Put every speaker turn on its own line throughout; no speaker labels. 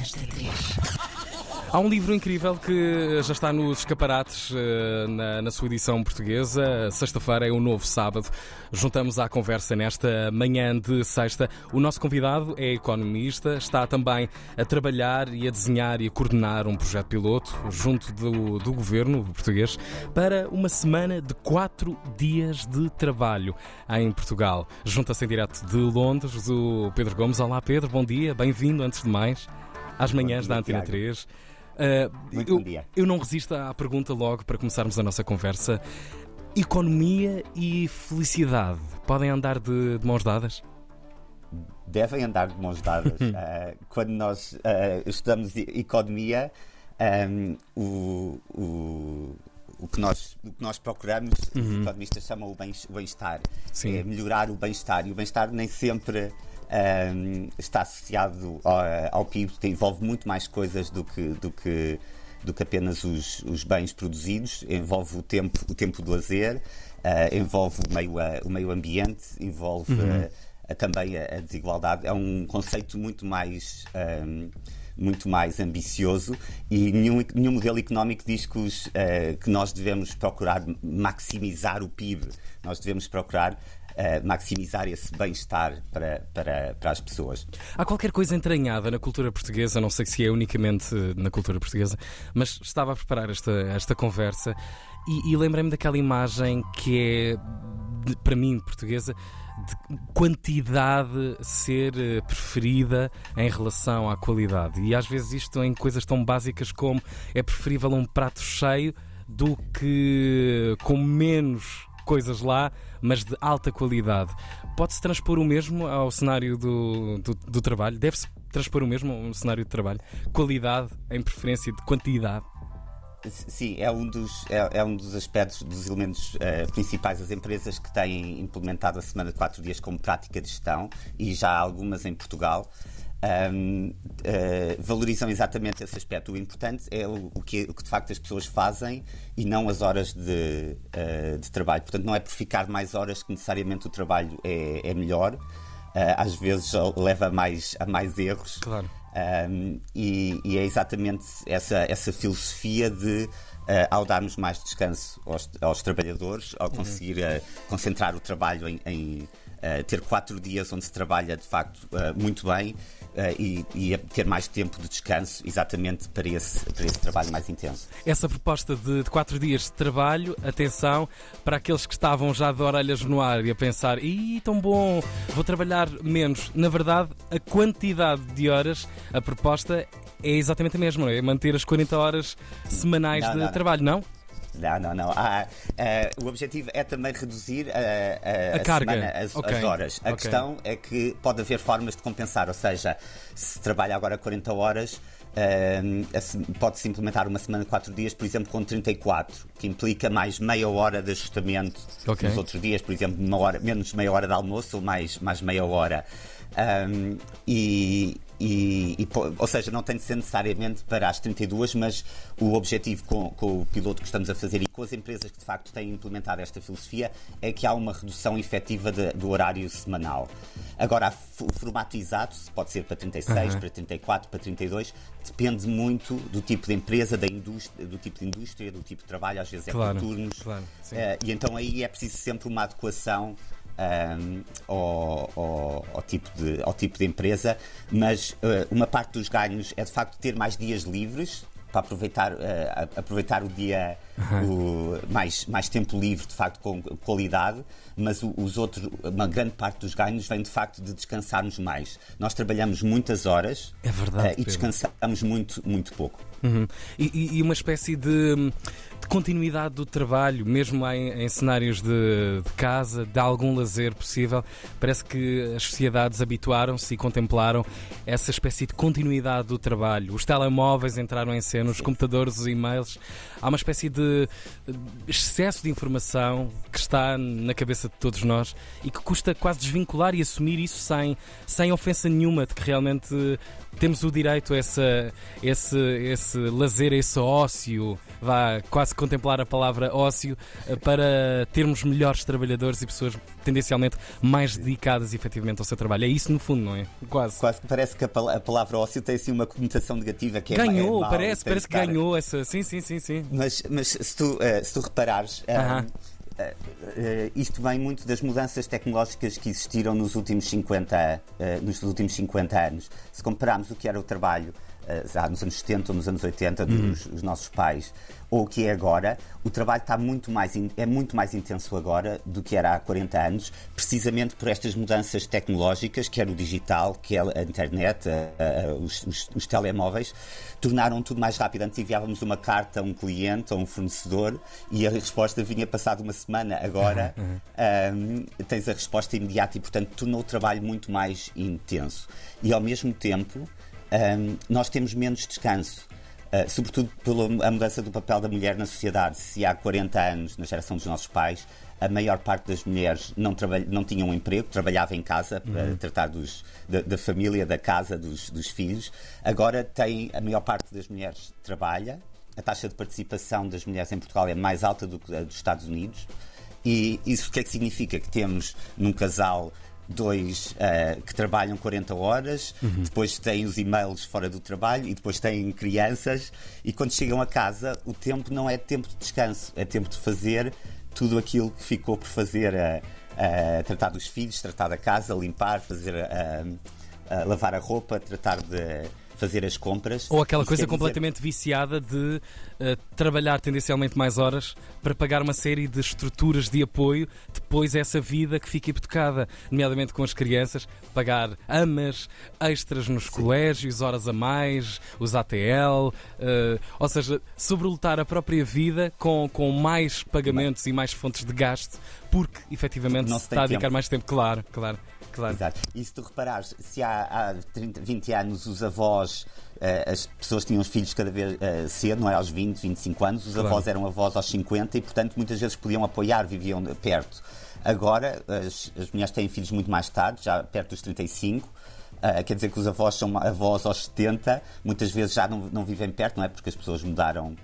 Manhãs da 3.
Há um livro incrível que já está nos escaparates eh, na, na sua edição portuguesa. Sexta-feira é o novo sábado. Juntamos à conversa nesta manhã de sexta. O nosso convidado é economista, está também a trabalhar e a desenhar e a coordenar um projeto piloto junto do, do governo português para uma semana de quatro dias de trabalho em Portugal. Junta-se em direto de Londres o Pedro Gomes. Olá, Pedro, bom dia, bem-vindo antes de mais às manhãs da Antena 3. Uh,
Muito
eu,
bom dia.
eu não resisto à pergunta logo para começarmos a nossa conversa. Economia e felicidade podem andar de, de mãos dadas?
Devem andar de mãos dadas. Ah, quando nós ah, estudamos economia, ahm, o, o, o, que nós, o que nós procuramos, os economistas chamam o bem- bem-estar.
Sim.
É melhorar o bem-estar. E o bem-estar nem sempre ahm, está associado ao, ao PIB, envolve muito mais coisas do que. Do que do que apenas os, os bens produzidos, envolve o tempo, o tempo de lazer, ah, envolve o meio, a- o meio ambiente, envolve ah, a- também a, desigualdade. É um conceito muito mais. ahm, muito mais ambicioso e nenhum, nenhum modelo económico diz que, os, ah, que nós devemos procurar maximizar o PIB, nós devemos procurar maximizar esse bem-estar para, para, para as pessoas.
Há qualquer coisa entranhada na cultura portuguesa, não sei se é unicamente na cultura portuguesa, mas estava a preparar esta, esta conversa e, e lembrei-me daquela imagem que é, para mim, portuguesa, de quantidade ser eh, preferida em relação à qualidade. E às vezes isto em coisas tão básicas como é preferível um prato cheio do que com menos coisas lá, mas de alta qualidade. Pode-se transpor o mesmo ao cenário do, do, do trabalho? Deve-se transpor o mesmo ao cenário de trabalho? Qualidade em preferência de quantidade?
Sim, é um dos, é, é um dos aspectos, dos elementos eh, principais das empresas que têm implementado a semana de quatro dias como prática de gestão e já há algumas em Portugal. Ahm, eh, valorizam exatamente esse aspecto. O importante é o, o que, o que de facto as pessoas fazem e não as horas de, eh, de trabalho. Portanto, não é por ficar mais horas que necessariamente o trabalho é, é melhor. Às vezes leva mais, a mais erros.
Claro.
Um, e, e é exatamente essa, essa filosofia de, uh, ao darmos mais descanso aos, aos trabalhadores, ao conseguir uh, concentrar o trabalho em, em, uh, ter quatro dias onde se trabalha de facto uh, muito bem uh, e, e ter mais tempo de descanso, exatamente para esse, para esse trabalho mais intenso.
Essa proposta de, de quatro dias de trabalho, atenção, para aqueles que estavam já de orelhas no ar e a pensar, ih, tão bom, vou trabalhar menos. Na verdade, a quantidade de horas, a proposta é exatamente a mesma, é manter as 40 horas semanais
Não,
de
não.
trabalho, não?
Não, não, não. Ah, ah, o objetivo é também reduzir ah, ah,
A carga.
semana, as,
Ok,
as horas. A
ok.
questão é que pode haver formas de compensar, ou seja, se trabalha agora 40 horas. ah, a se- Pode-se implementar uma semana de 4 dias, por exemplo, com 34, que implica mais meia hora de ajustamento
Ok.
nos outros dias, por exemplo, uma hora, menos meia hora de almoço ou mais, mais meia hora. Um, e, e- e ou seja, não tem de ser necessariamente para as 32, mas o objetivo com, com o piloto que estamos a fazer e com as empresas que de facto têm implementado esta filosofia é que há uma redução efetiva de- do horário semanal. Agora, o formato exato, se pode ser para 36,
Aham.
para 34, para 32, depende muito do tipo de empresa, da indústria, do tipo de indústria, do tipo de trabalho, às vezes é
Claro,
por turnos.
claro.
Eh, e então aí é preciso sempre uma adequação ahm, ao, ao- ao tipo de, ao tipo de empresa, mas eh, uma parte dos ganhos é de facto ter mais dias livres para aproveitar, a- aproveitar o dia o- mais, mais tempo livre, de facto, com qualidade, mas os outros, uma grande parte dos ganhos vem de facto de descansarmos mais. Nós trabalhamos muitas horas
É verdade,
eh, e descansamos muito, muito pouco.
Uhum. E, e- uma espécie de, de continuidade do trabalho, mesmo em, em cenários de, de casa, de algum lazer possível. Parece que as sociedades habituaram-se e contemplaram essa espécie de continuidade do trabalho. Os telemóveis entraram em cena nos computadores, os e-mails. Há uma espécie de excesso de informação que está na cabeça de todos nós e que custa quase desvincular e assumir isso sem, sem ofensa nenhuma de que realmente temos o direito a essa, esse, esse lazer, a esse ócio, vá quase contemplar a palavra ócio, eh, para termos melhores trabalhadores e pessoas tendencialmente mais dedicadas efetivamente ao seu trabalho. É isso no fundo, não é?
Quase. Quase que parece que a, palavra ócio tem assim uma conotação negativa que
é Ganhou,
é mau,
parece, parece que ganhou essa. Sim, sim, sim, sim.
Mas, mas se, tu, uh, se tu reparares. Uh -huh. Uh, isto vem muito das mudanças tecnológicas que existiram nos últimos 50, uh, nos últimos 50 anos. Se compararmos o que era o trabalho já nos anos 70 ou nos anos 80 dos uhum. nossos pais, ou o que é agora, o trabalho está muito mais é muito mais intenso agora do que era há 40 anos, precisamente por estas mudanças tecnológicas, que era o digital, que é a internet, a, a, os, os, os, telemóveis, tornaram tudo mais rápido. Antes enviávamos uma carta a um cliente, a um fornecedor, e a resposta vinha passado uma semana. Agora uhum. um, tens a resposta imediata e, portanto, tornou o trabalho muito mais intenso. E, ao mesmo tempo, um, nós temos menos descanso. Uh, sobretudo pela mudança do papel da mulher na sociedade. Se há 40 anos, na geração dos nossos pais, a maior parte das mulheres não, não tinham um emprego, trabalhava em casa para uhum. tratar dos, da, da, família, da casa, dos, dos, filhos. Agora tem a maior parte das mulheres trabalha. A taxa de participação das mulheres em Portugal é mais alta do que a dos Estados Unidos. E isso o que é que significa? Que temos num casal dois uh, que trabalham 40 horas, uhum. depois têm os e-mails fora do trabalho e depois têm crianças. E quando chegam a casa, o tempo não é tempo de descanso, é tempo de fazer tudo aquilo que ficou por fazer. Uh, uh, tratar dos filhos, tratar da casa, limpar, fazer, lavar a roupa, tratar de fazer as compras.
Ou aquela coisa completamente dizer... viciada de uh, trabalhar tendencialmente mais horas para pagar uma série de estruturas de apoio, depois essa vida que fica hipotecada, nomeadamente com as crianças, pagar amas, extras nos Sim. colégios, horas a mais, os ATL, uh, eh, ou seja, sobrelutar a própria vida com, com mais pagamentos e mais fontes de gasto, porque efetivamente se está a dedicar tempo. mais tempo, claro, claro. Claro.
Exato. E se tu reparares, se há, há 30, 20 anos os avós, uh, as pessoas tinham os filhos cada vez uh, cedo, não é? Aos 20, 25 anos, os claro. avós eram avós aos 50 e, portanto, muitas vezes podiam apoiar, viviam perto. Agora, as, as mulheres têm filhos muito mais tarde, já perto dos 35. Uh, quer dizer que os avós são avós aos 70, muitas vezes já não, não vivem perto, não é? Porque as pessoas mudaram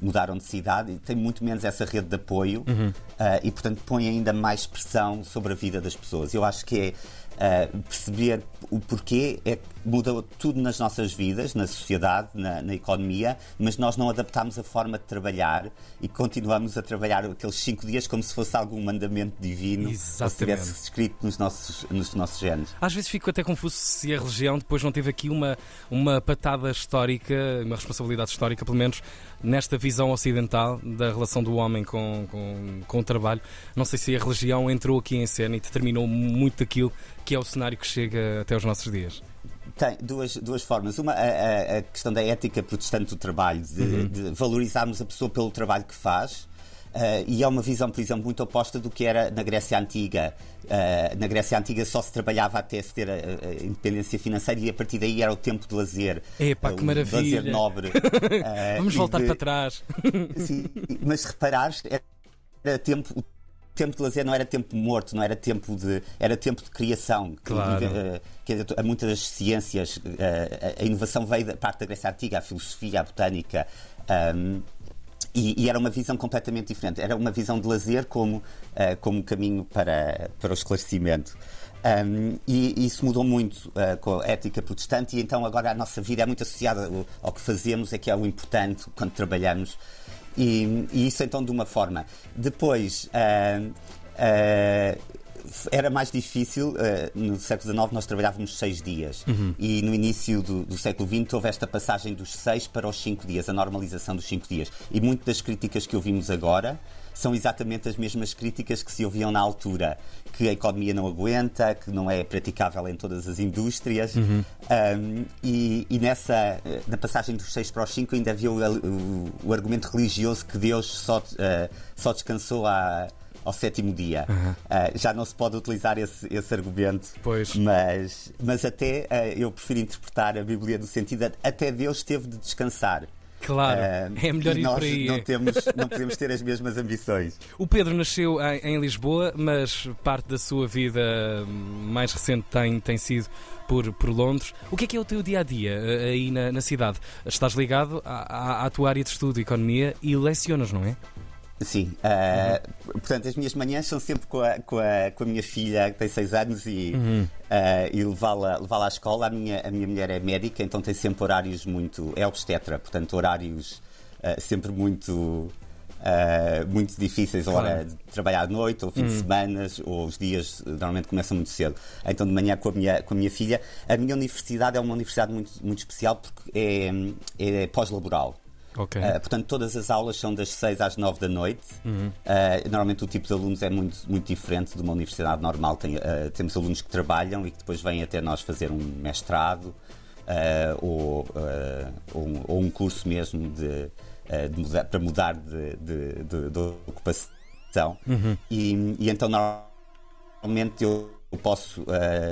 mudaram de cidade e tem muito menos essa rede de apoio uhum. uh, e, portanto, põe ainda mais pressão sobre a vida das pessoas. Eu acho que é uh, perceber o porquê é muda tudo nas nossas vidas, na sociedade, na, na, economia, mas nós não adaptamos a forma de trabalhar e continuamos a trabalhar aqueles cinco dias como se fosse algum mandamento divino Exatamente. se estivesse escrito nos nossos, nos nossos genes.
Às vezes fico até confuso se a religião depois não teve aqui uma, uma patada histórica, uma responsabilidade histórica, pelo menos nesta visão ocidental da relação do homem com, com, com o trabalho. Não sei se a religião entrou aqui em cena e determinou muito daquilo que é o cenário que chega até os nossos dias.
Tem duas, duas formas. Uma, a, a questão da ética protestante do trabalho, de, uhum. de valorizarmos a pessoa pelo trabalho que faz. Uh, e é uma visão, por exemplo, muito oposta do que era na Grécia Antiga. Uh, na Grécia Antiga só se trabalhava até se ter a, a, independência financeira e a partir daí era o tempo de lazer.
Epá, que maravilha!
lazer nobre.
Vamos voltar de... para trás.
Sim, mas reparares, era tempo, tempo de lazer não era tempo morto, não era tempo de. era tempo de criação.
Claro.
Que, que, que muitas das ciências, eh, a, a, inovação veio da parte da Grécia Antiga, a filosofia, a botânica. Um, e, e, era uma visão completamente diferente. Era uma visão de lazer como, uh, como caminho para, para o esclarecimento. Um, e, isso mudou muito uh, com a ética protestante, e então agora a nossa vida é muito associada ao, ao que fazemos, é que é o importante quando trabalhamos. E, e isso então de uma forma. Depois. Uh, era mais difícil. Uh, no século XIX nós trabalhávamos seis dias uhum. e no início do, do, século XX houve esta passagem dos seis para os cinco dias, a normalização dos cinco dias. E muitas das críticas que ouvimos agora são exatamente as mesmas críticas que se ouviam na altura, que a economia não aguenta, que não é praticável em todas as indústrias. Uhum. Um, e, e, nessa, na passagem dos 6 para os 5 ainda havia o, o, o argumento religioso que Deus só, uh, só descansou à, ao sétimo dia. Uh, já não se pode utilizar esse, esse argumento,
pois.
Mas, mas até uh, eu prefiro interpretar a Bíblia no sentido de até Deus teve de descansar.
Claro, uh, é melhor ir
nós
por aí.
Não, temos, não podemos ter as mesmas ambições.
O Pedro nasceu em, em, Lisboa, mas parte da sua vida mais recente tem, tem sido por, por Londres. O que é que é o teu dia a dia aí na, na cidade? Estás ligado à, à tua área de estudo, economia, e lecionas, não é?
Sim, uh, uhum. portanto as minhas manhãs são sempre com a, com a, com a minha filha que tem 6 anos e, uhum. uh, e levá-la levá à escola. A minha, a minha mulher é médica, então tem sempre horários muito. é obstetra, portanto horários uh, sempre muito. muito difíceis, claro. hora de trabalhar à noite, ou fim uhum. de semana, ou os dias normalmente começam muito cedo. Então, de manhã com a minha, com a minha filha. A minha universidade é uma universidade muito, muito especial porque é, é pós-laboral.
Okay. Uh,
portanto, todas as aulas são das 6 às 9 da noite. Uhum. Uh, normalmente o tipo de alunos é muito, muito diferente de uma universidade normal. Tem, uh, temos alunos que trabalham e que depois vêm até nós fazer um mestrado ou, um, ou, um, curso mesmo de, de mudar, para mudar de, de, de, ocupação. Uhum. E, e, então, normalmente eu. Eu posso,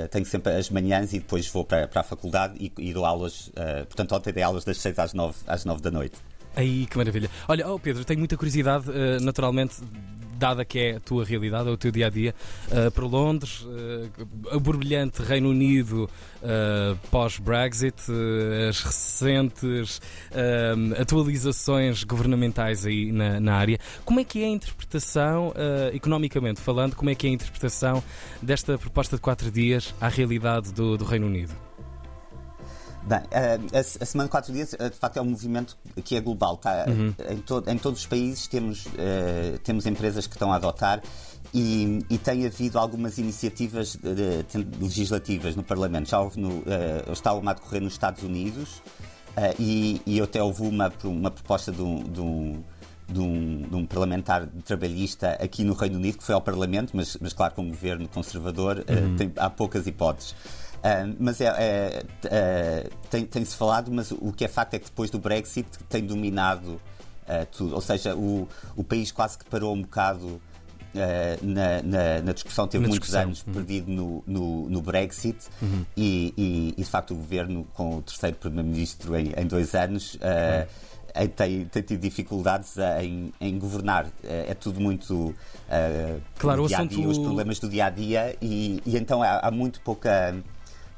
tenho sempre as manhãs e depois vou para, para a faculdade e, e dou aulas. portanto, ontem dei aulas das 6 às 9, às 9 da noite.
Aí, que maravilha. Olha, oh Pedro, tenho muita curiosidade, uh, naturalmente, dada que é a tua realidade, é o teu dia a dia, uh, para Londres, uh, o borbulhante Reino Unido uh, pós-Brexit, as recentes atualizações governamentais aí na, na, área. Como é que é a interpretação, economicamente falando, como é que é a interpretação desta proposta de quatro dias à realidade do, do Reino Unido?
Bem, eh, a, Semana de Quatro Dias, eh, de facto, é um movimento que é global. Tá? Uhum. Em, to, em, todos os países temos, uh, temos empresas que estão a adotar e, e tem havido algumas iniciativas de, de, legislativas no Parlamento. Já houve no, uh, está uma a decorrer nos Estados Unidos uh, e, e até houve uma, uma proposta de um, de um de um, de um, parlamentar trabalhista aqui no Reino Unido, que foi ao Parlamento, mas, mas claro, com um governo conservador, uhum. uh, tem, há poucas hipóteses. Uh, mas é, é uh, tem, tem-se falado, mas o que é facto é que depois do Brexit tem dominado uh, tudo. Ou seja, o, o país quase que parou um bocado na, na, na, discussão, teve na muitos discussão. anos uhum. perdido no, no, no Brexit uhum. e, e, e, de facto o governo, com o terceiro Primeiro-Ministro em, em, dois anos, uhum. tem, tem, tido dificuldades em, em governar. É, tudo muito uh,
claro,
dia
-dia, assunto...
os problemas do dia a dia, e, e então há, há, muito pouca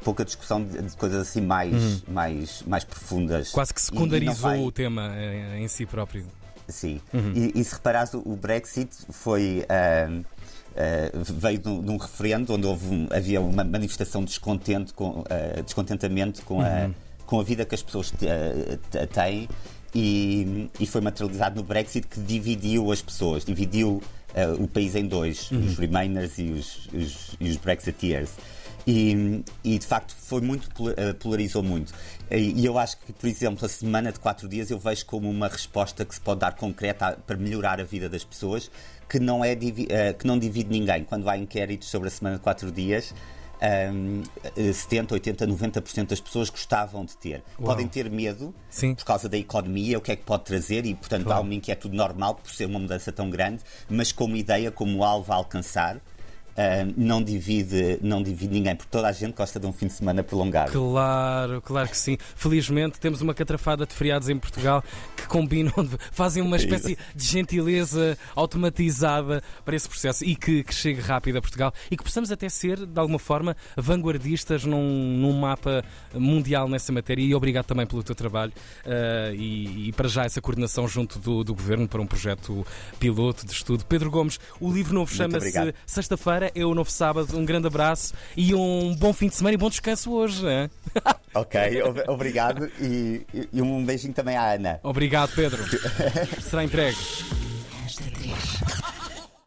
pouca discussão de, de coisas assim mais, uhum. mais, mais profundas.
Quase que secundarizou vai... o tema em, em, si próprio.
Sim. Uhum. E, e, se reparares, o Brexit foi. Uh, Uh, veio de um, de um, referendo onde houve um, havia uma manifestação de descontento com, uh, descontentamento com, uhum. a, com a vida que as pessoas uh, têm e, e, foi materializado no Brexit que dividiu as pessoas, dividiu o país em dois, uhum. os Remainers e os, os, e os Brexiteers. E, e, de facto foi muito eh, polarizou muito e eu acho que por exemplo a semana de quatro dias eu vejo como uma resposta que se pode dar concreta para melhorar a vida das pessoas que não é eh, que não divide ninguém quando há inquéritos sobre a semana de quatro dias um, 70, 80, 90% das pessoas gostavam de ter. Uau. Podem ter medo
Sim.
por causa da economia, o que é que pode trazer, e portanto claro. há uma inquietude normal por ser uma mudança tão grande, mas como ideia, como alvo a alcançar, uh, não, divide, não divide ninguém, porque toda a gente gosta de um fim de semana prolongado.
Claro, claro que sim. Felizmente temos uma catrafada de feriados em Portugal que combinam, fazem uma espécie de gentileza automatizada para esse processo e que, que chegue rápido a Portugal e que possamos até ser, de alguma forma, vanguardistas num, num mapa mundial nessa matéria. E obrigado também pelo teu trabalho uh, e, e, para já essa coordenação junto do, do Governo para um projeto piloto de estudo. Pedro Gomes, o livro novo chama-se Sexta-feira é o novo sábado. Um grande abraço e um bom fim de semana e bom descanso hoje. Hein?
Ok, obrigado e, e, um beijinho também à Ana.
Obrigado, Pedro. Será entregue.